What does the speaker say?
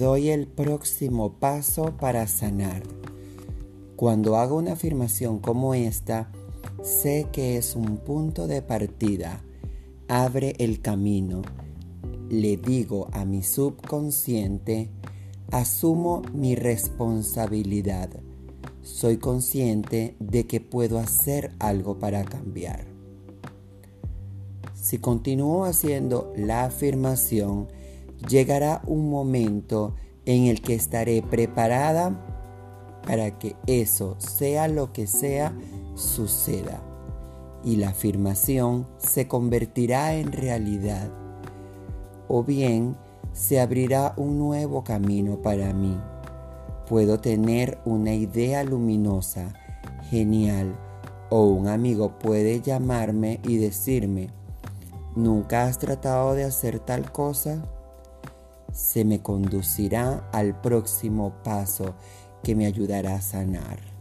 doy el próximo paso para sanar. Cuando hago una afirmación como esta, sé que es un punto de partida. Abre el camino. Le digo a mi subconsciente, asumo mi responsabilidad. Soy consciente de que puedo hacer algo para cambiar. Si continúo haciendo la afirmación, llegará un momento en el que estaré preparada para que eso, sea lo que sea, suceda. Y la afirmación se convertirá en realidad. O bien se abrirá un nuevo camino para mí. Puedo tener una idea luminosa, genial, o un amigo puede llamarme y decirme, ¿nunca has tratado de hacer tal cosa? Se me conducirá al próximo paso que me ayudará a sanar.